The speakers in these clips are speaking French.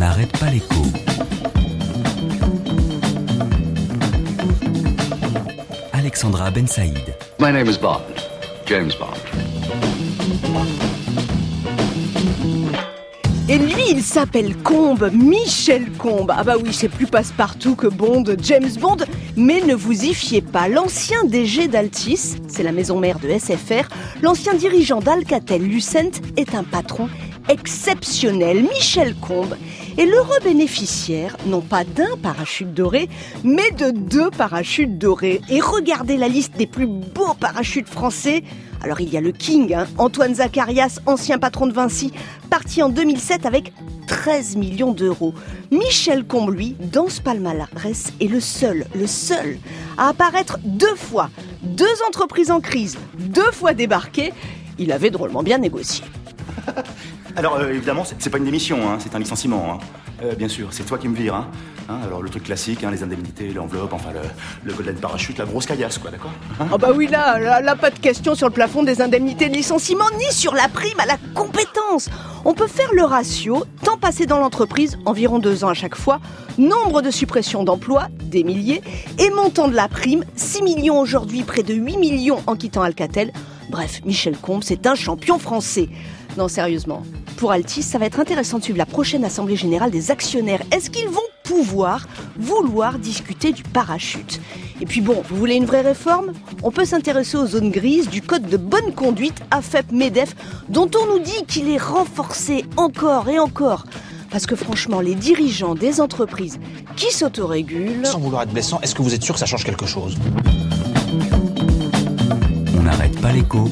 n'arrête pas l'écho. Alexandra Ben Saïd. My name is Bond, James Bond. Et lui, il s'appelle Combe, Michel Combe. Ah bah oui, c'est plus passe-partout que Bond, James Bond. Mais ne vous y fiez pas, l'ancien DG d'Altis, c'est la maison mère de SFR, l'ancien dirigeant d'Alcatel Lucent est un patron exceptionnel, Michel Combe, est l'heureux bénéficiaire, non pas d'un parachute doré, mais de deux parachutes dorés. Et regardez la liste des plus beaux parachutes français. Alors il y a le King, hein, Antoine Zacharias, ancien patron de Vinci, parti en 2007 avec 13 millions d'euros. Michel Combe, lui, dans ce palmarès, est le seul, le seul à apparaître deux fois. Deux entreprises en crise, deux fois débarquées. Il avait drôlement bien négocié. Alors, euh, évidemment, c'est pas une démission, hein, c'est un licenciement. hein. Euh, bien sûr, c'est toi qui me vire. Hein. Alors, le truc classique, les indemnités, l'enveloppe, enfin, le, le golden parachute, la grosse caillasse, quoi, d'accord Ah bah oui, là, là, pas de question sur le plafond des indemnités de licenciement, ni sur la prime à la compétence. On peut faire le ratio, temps passé dans l'entreprise, environ deux ans à chaque fois, nombre de suppressions d'emplois, des milliers, et montant de la prime, 6 millions aujourd'hui, près de 8 millions en quittant Alcatel. Bref, Michel Combe, c'est un champion français. Non, sérieusement, pour Altis, ça va être intéressant de suivre la prochaine Assemblée Générale des actionnaires. Est-ce qu'ils vont pouvoir, vouloir discuter du parachute? Et puis bon, vous voulez une vraie réforme? On peut s'intéresser aux zones grises du code de bonne conduite AFEP-MEDEF, dont on nous dit qu'il est renforcé encore et encore. Parce que franchement, les dirigeants des entreprises qui s'autorégulent... Sans vouloir être blessant, est-ce que vous êtes sûr que ça change quelque chose? On n'arrête pas l'écho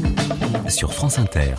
sur France Inter.